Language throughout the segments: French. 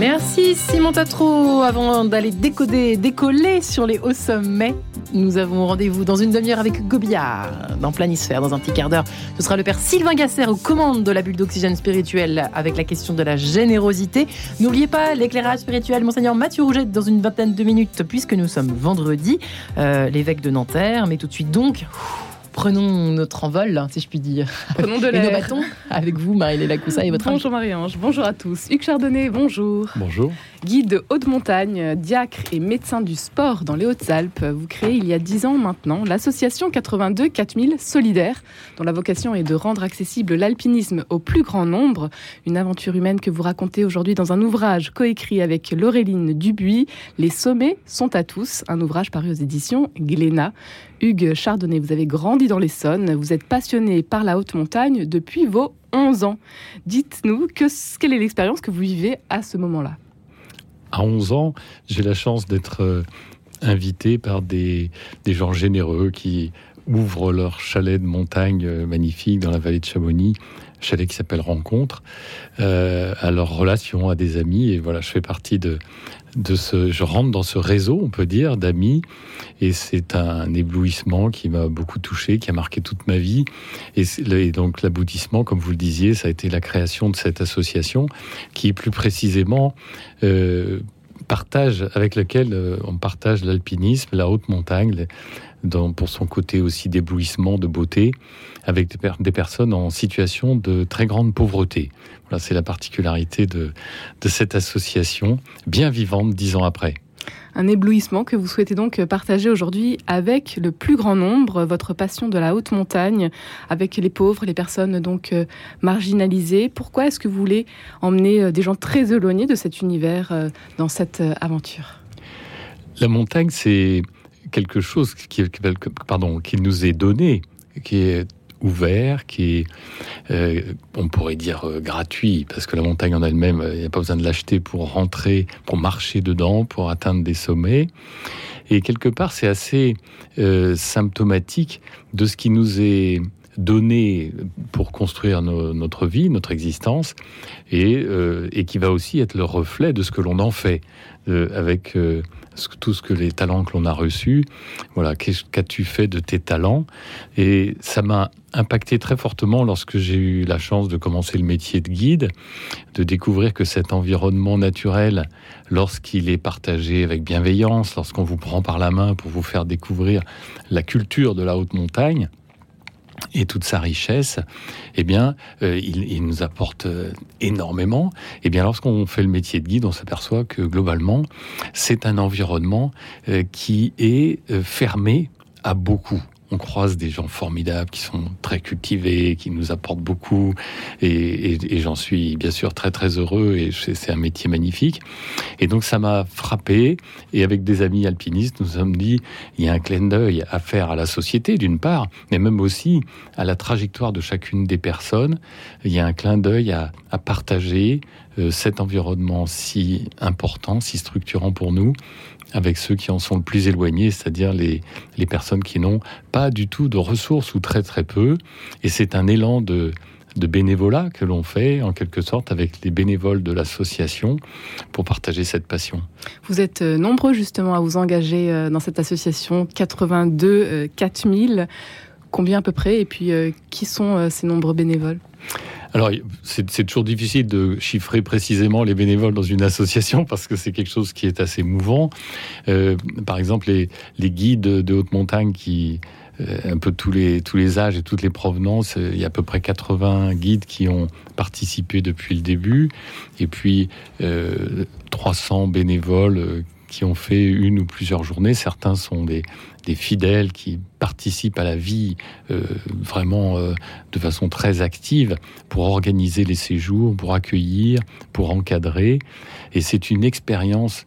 Merci Simon Tatro. Avant d'aller décoder, décoller sur les hauts sommets, nous avons rendez-vous dans une demi-heure avec Gobillard, dans Planisphère, dans un petit quart d'heure. Ce sera le père Sylvain Gasser aux commandes de la bulle d'oxygène spirituel avec la question de la générosité. N'oubliez pas l'éclairage spirituel, Monseigneur Mathieu Rouget, dans une vingtaine de minutes, puisque nous sommes vendredi, euh, l'évêque de Nanterre. Mais tout de suite donc prenons notre envol, si je puis dire. Prenons de l'air. Et nos bâtons avec vous, Marie-Léla Coussa et votre Bonjour Marie-Ange, bonjour à tous. Hugues Chardonnay, bonjour. Bonjour. Guide de haute montagne, diacre et médecin du sport dans les Hautes-Alpes, vous créez il y a dix ans maintenant l'association 82 4000 Solidaires, dont la vocation est de rendre accessible l'alpinisme au plus grand nombre. Une aventure humaine que vous racontez aujourd'hui dans un ouvrage coécrit avec Laureline Dubuis, Les sommets sont à tous, un ouvrage paru aux éditions Glénat. Hugues Chardonnay, vous avez grandi dans l'Essonne, vous êtes passionné par la haute montagne depuis vos 11 ans. Dites-nous quelle est l'expérience que vous vivez à ce moment-là À 11 ans, j'ai la chance d'être euh, invité par des, des gens généreux qui ouvrent leur chalet de montagne euh, magnifique dans la vallée de Chamonix chalet qui s'appelle Rencontre, euh, à leur relation, à des amis. Et voilà, je fais partie de, de ce, je rentre dans ce réseau, on peut dire, d'amis, et c'est un éblouissement qui m'a beaucoup touché, qui a marqué toute ma vie. Et, donc l'aboutissement, comme vous le disiez, ça a été la création de cette association, qui plus précisément euh, partage, avec euh, on partage l'alpinisme, la haute montagne, pour son côté aussi d'éblouissement, de beauté, avec des, personnes en situation de très grande pauvreté. Voilà, c'est la particularité de, de cette association, bien vivante dix ans après un éblouissement que vous souhaitez donc partager aujourd'hui avec le plus grand nombre, votre passion de la haute montagne, avec les pauvres, les personnes donc euh, marginalisées. Pourquoi est-ce que vous voulez emmener euh, des gens très éloignés de cet univers euh, dans cette aventure? La montagne, c'est quelque chose qui, pardon, qui nous est donné, qui est ouvert, qui est, euh, on pourrait dire, euh, gratuit, parce que la montagne en elle-même, il n'y a pas besoin de l'acheter pour rentrer, pour marcher dedans, pour atteindre des sommets. Et quelque part, c'est assez euh, symptomatique de ce qui nous est donné pour construire notre vie, notre existence, et, et, qui va aussi être le reflet de ce que l'on en fait, avec tout ce que les talents que l'on a reçus. Voilà, qu'as-tu fait de tes talents? Et ça m'a impacté très fortement lorsque j'ai eu la chance de commencer le métier de guide, de découvrir que cet environnement naturel, lorsqu'il est partagé avec bienveillance, lorsqu'on vous prend par la main pour vous faire découvrir la culture de la haute montagne, et toute sa richesse, eh bien, euh, il, nous apporte euh, énormément. Eh bien, lorsqu'on fait le métier de guide, on s'aperçoit que globalement, c'est un environnement euh, qui est fermé à beaucoup on croise des gens formidables qui sont très cultivés, qui nous apportent beaucoup, et, j'en suis bien sûr très très heureux, et c'est un métier magnifique. Et donc ça m'a frappé, et avec des amis alpinistes, nous sommes dit, il y a un clin d'œil à faire à la société d'une part, mais même aussi à la trajectoire de chacune des personnes. Il y a un clin d'œil à, à partager euh, cet environnement si important, si structurant pour nous, avec ceux qui en sont le plus éloignés, c'est-à-dire les, les personnes qui n'ont pas du tout de ressources ou très très peu. Et c'est un élan de, de bénévolat que l'on fait en quelque sorte avec les bénévoles de l'association pour partager cette passion. Vous êtes euh, nombreux justement à vous engager euh, dans cette association 82 4000. Combien à peu près? Et puis qui sont ces nombreux bénévoles? Alors, c'est toujours difficile de chiffrer précisément les bénévoles dans une association parce que c'est quelque chose qui est assez mouvant. Euh, par exemple, les, guides de haute montagne qui euh, un peu tous les, tous les âges et toutes les provenances. Il y a à peu près 80 guides qui ont participé depuis le début, et puis euh, 300 bénévoles euh, qui ont fait une ou plusieurs journées. Certains sont des, fidèles qui participent à la vie euh, vraiment euh, de façon très active pour organiser les séjours, pour accueillir, pour encadrer. Et c'est une expérience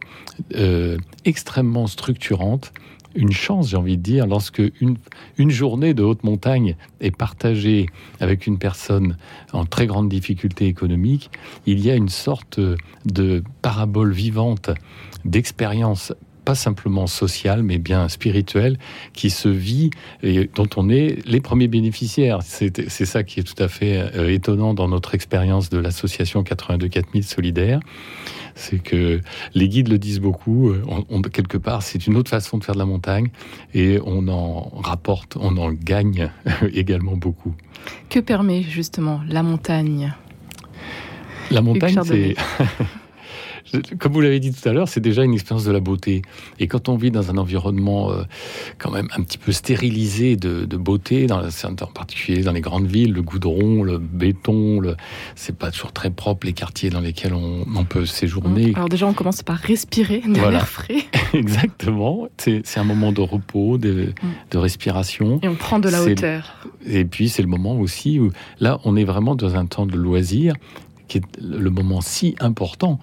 euh, extrêmement structurante une chance, j'ai envie de dire, lorsque une, une, journée de haute montagne est partagée avec une personne en très grande difficulté économique, il y a une sorte de parabole vivante d'expérience pas simplement sociale, mais bien spirituelle, qui se vit et dont on est les premiers bénéficiaires. C'est ça qui est tout à fait euh, étonnant dans notre expérience de l'association 82 4000 solidaire c'est que les guides le disent beaucoup. Euh, on, quelque part, c'est une autre façon de faire de la montagne et on en rapporte, on en gagne également beaucoup. Que permet justement la montagne? La montagne, c'est comme vous l'avez dit tout à l'heure, c'est déjà une expérience de la beauté. Et quand on vit dans un environnement euh, quand même un petit peu stérilisé de, beauté, dans, en particulier dans les grandes villes, le goudron, le béton, le, c'est pas toujours très propre les quartiers dans lesquels on, peut séjourner. Alors déjà, on commence par respirer de l'air frais. Exactement. C'est, un moment de repos, de, mm. de, respiration. Et on prend de la hauteur. Et puis c'est le moment aussi où là, on est vraiment dans un temps de loisir qui est le moment si important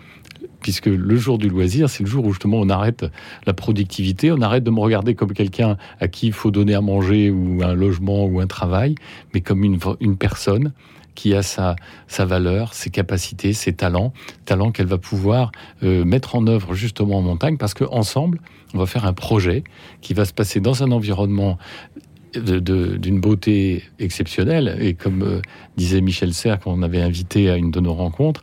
puisque le jour du loisir, c'est le jour où justement on arrête la productivité, on arrête de me regarder comme quelqu'un à qui il faut donner à manger ou un logement ou un travail, mais comme une, une personne qui a sa, sa valeur, ses capacités, ses talents, talents qu'elle va pouvoir euh, mettre en œuvre justement en montagne, parce qu'ensemble, on va faire un projet qui va se passer dans un environnement d'une beauté exceptionnelle. Et comme euh, disait Michel Serres, quand on avait invité à une de nos rencontres,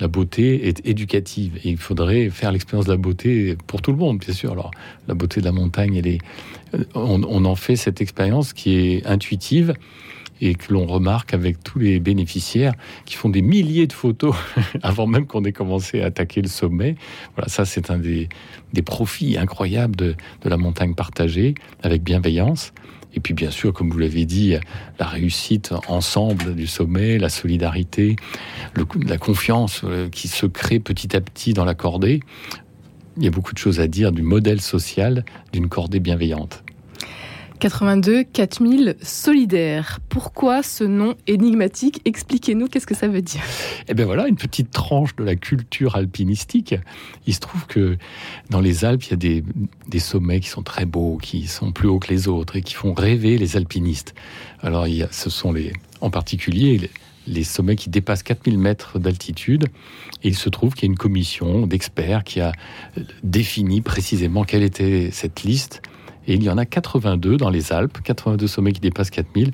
la beauté est éducative. Et il faudrait faire l'expérience de la beauté pour tout le monde, bien sûr. Alors, la beauté de la montagne, elle est, euh, on en fait cette expérience qui est intuitive et que l'on remarque avec tous les bénéficiaires qui font des milliers de photos avant même qu'on ait commencé à attaquer le sommet. Voilà, ça c'est un des, profits incroyables de, la montagne partagée avec bienveillance. Et puis bien sûr, comme vous l'avez dit, la réussite ensemble du sommet, la solidarité, la confiance euh, qui se crée petit à petit dans la cordée. Il y a beaucoup de choses à dire du modèle social d'une cordée bienveillante. 82 4000 solidaires. Pourquoi ce nom énigmatique? Expliquez-nous qu'est-ce que ça veut dire. Eh bien voilà, une petite tranche de la culture alpinistique. Il se trouve que dans les Alpes, il y a des, sommets qui sont très beaux, qui sont plus hauts que les autres et qui font rêver les alpinistes. Alors il y a, ce sont les, en particulier les, les sommets qui dépassent 4000 mètres d'altitude. Et il se trouve qu'il y a une commission d'experts qui a défini précisément quelle était cette liste et il y en a 82 dans les Alpes, 82 sommets qui dépassent 4000,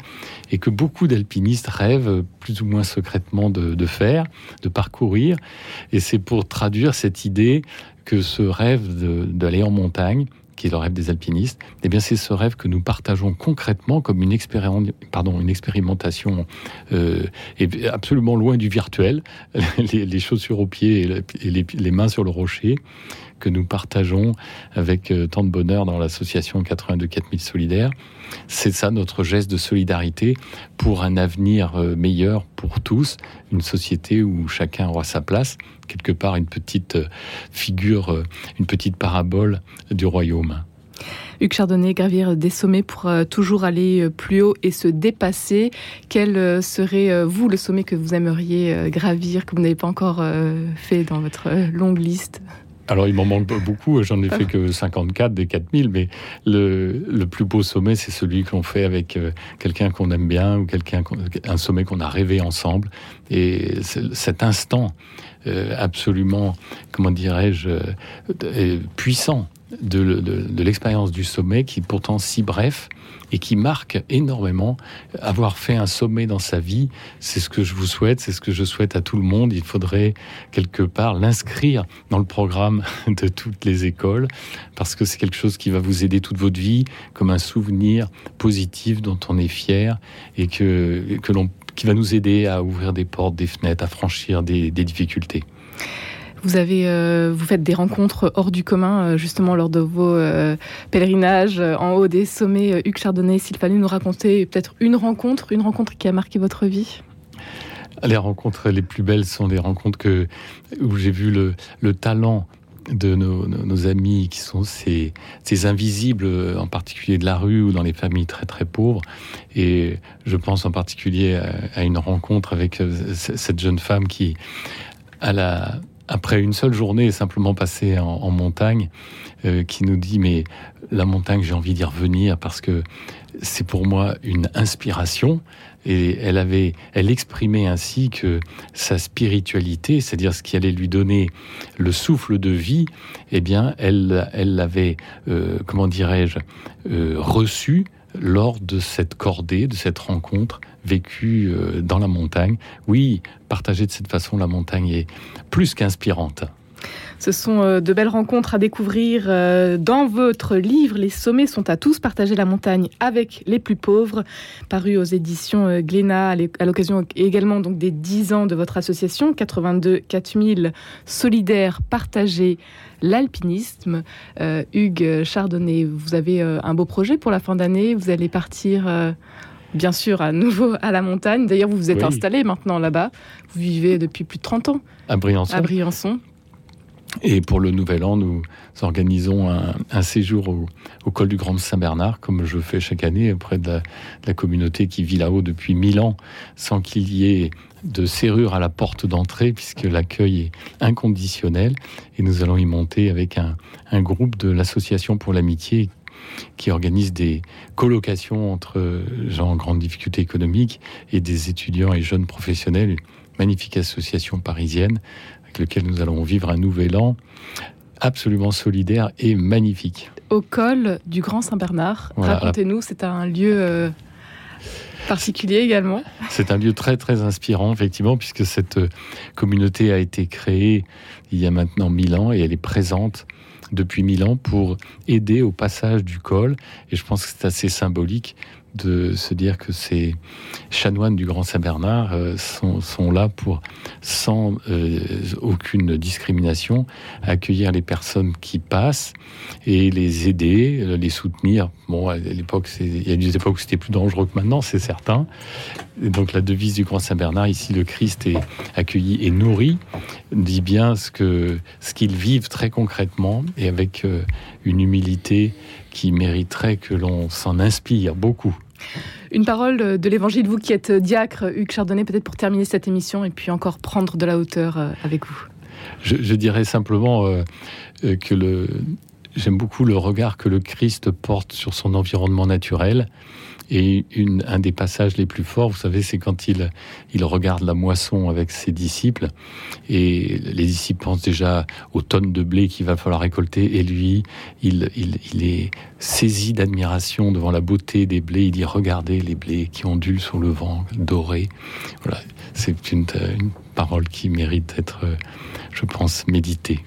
et que beaucoup d'alpinistes rêvent plus ou moins secrètement de, faire, de parcourir. Et c'est pour traduire cette idée que ce rêve d'aller en montagne, qui est le rêve des alpinistes, eh bien c'est ce rêve que nous partageons concrètement comme une, pardon, une expérimentation euh, absolument loin du virtuel, les, chaussures aux pieds et, les, mains sur le rocher, que nous partageons avec euh, tant de bonheur dans l'association 82 4000 solidaires. C'est ça notre geste de solidarité pour un avenir euh, meilleur pour tous, une société où chacun aura sa place, quelque part une petite euh, figure, une petite parabole du royaume. Hugues Chardonnay, gravir des sommets pour toujours aller plus haut et se dépasser. Quel serait, vous, le sommet que vous aimeriez gravir, que vous n'avez pas encore fait dans votre longue liste? Alors, il m'en manque beaucoup. J'en ai fait que 54 des 4000, mais le, le plus beau sommet, c'est celui qu'on fait avec euh, quelqu'un qu'on aime bien ou quelqu'un, un sommet qu'on a rêvé ensemble. Et cet instant euh, absolument, comment dirais-je, euh, puissant de, de l'expérience du sommet, qui est pourtant si bref, et qui marque énormément. Avoir fait un sommet dans sa vie, c'est ce que je vous souhaite, c'est ce que je souhaite à tout le monde. Il faudrait quelque part l'inscrire dans le programme de toutes les écoles parce que c'est quelque chose qui va vous aider toute votre vie comme un souvenir positif dont on est fier et que, que l'on qui va nous aider à ouvrir des portes, des fenêtres, à franchir des, des difficultés. Vous avez, euh, vous faites des rencontres hors du commun, euh, justement lors de vos euh, pèlerinages en haut des sommets. Hugues Chardonnay, s'il fallait nous raconter peut-être une rencontre, une rencontre qui a marqué votre vie? Les rencontres les plus belles sont les rencontres que, où j'ai vu le, le talent de nos, nos, amis qui sont ces, ces, invisibles, en particulier de la rue ou dans les familles très très pauvres. Et je pense en particulier à, à une rencontre avec cette jeune femme qui, à la, après une seule journée simplement passée en, montagne, euh, qui nous dit mais la montagne, j'ai envie d'y revenir parce que c'est pour moi une inspiration. Et elle avait, elle exprimait ainsi que sa spiritualité, c'est-à-dire ce qui allait lui donner le souffle de vie, eh bien, elle, elle l'avait, euh, comment dirais-je, euh, reçu lors de cette cordée, de cette rencontre vécue euh, dans la montagne. Oui, partager de cette façon la montagne est plus qu'inspirante. Ce sont euh, de belles rencontres à découvrir euh, dans votre livre. Les sommets sont à tous. Partager la montagne avec les plus pauvres, paru aux éditions Glénat à l'occasion également donc des 10 ans de votre association 82 4000 solidaires partagés l'alpinisme. Hugues Chardonnay, vous avez un beau projet pour la fin d'année. Vous allez partir bien sûr, à nouveau à la montagne. D'ailleurs, vous vous êtes installé maintenant là-bas. Vous vivez depuis plus de 30 ans. À Briançon. À Briançon. Et pour le Nouvel An, nous organisons un, séjour au, col du Grand Saint-Bernard, comme je fais chaque année auprès de la, communauté qui vit là-haut depuis mille ans, sans qu'il y ait de serrure à la porte d'entrée, puisque l'accueil est inconditionnel. Et nous allons y monter avec un, un groupe de l'Association pour l'amitié qui organise des colocations entre gens en grande difficulté économique et des étudiants et jeunes professionnels. Une magnifique association parisienne avec laquelle nous allons vivre un nouvel an absolument solidaire et magnifique. Au col du Grand Saint-Bernard, racontez-nous, c'est un lieu euh, particulier également. C'est un lieu très très inspirant effectivement puisque cette euh, communauté a été créée il y a maintenant mille ans et elle est présente depuis mille ans pour aider au passage du col. Et je pense que c'est assez symbolique de se dire que ces chanoines du Grand Saint-Bernard euh, sont, là pour, sans euh, aucune discrimination, accueillir les personnes qui passent et les aider, euh, les soutenir. Bon, à l'époque, il y a des époques où c'était plus dangereux que maintenant, c'est certain. Donc la devise du Grand Saint-Bernard, ici, le Christ est accueilli et nourri, dit bien ce qu'ils vivent très concrètement et avec une humilité qui mériterait que l'on s'en inspire beaucoup. Une parole de l'évangile, vous qui êtes diacre, Hugues Chardonnay, peut-être pour terminer cette émission et puis encore prendre de la hauteur euh, avec vous. Je, dirais simplement euh, euh, que le, j'aime beaucoup le regard que le Christ porte sur son environnement naturel et un des passages les plus forts, vous savez, c'est quand il, regarde la moisson avec ses disciples, et les disciples pensent déjà aux tonnes de blé qu'il va falloir récolter, et lui, il, est saisi d'admiration devant la beauté des blés. Il dit Regardez les blés qui ondulent sur le vent, dorés. Voilà, c'est une parole qui mérite d'être, je pense, méditée.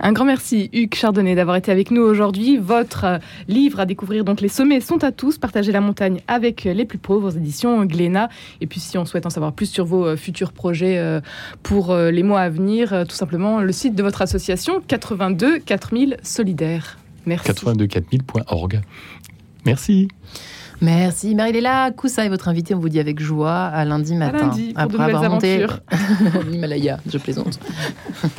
Un grand merci Hugues Chardonnay d'avoir été avec nous aujourd'hui. Votre livre à découvrir, donc Les sommets sont à tous, partager la montagne avec les plus pauvres aux éditions Glénat. Et puis si on souhaite en savoir plus sur vos euh, futurs projets euh, pour euh, les mois à venir, tout simplement le site de votre association 82 4000 solidaires. Merci. 82 4000.org. Merci. Merci. Marie-Léla Koussa est votre invitée. On vous dit avec joie à lundi matin. À lundi, pour après avoir monté l'Himalaya. Je plaisante.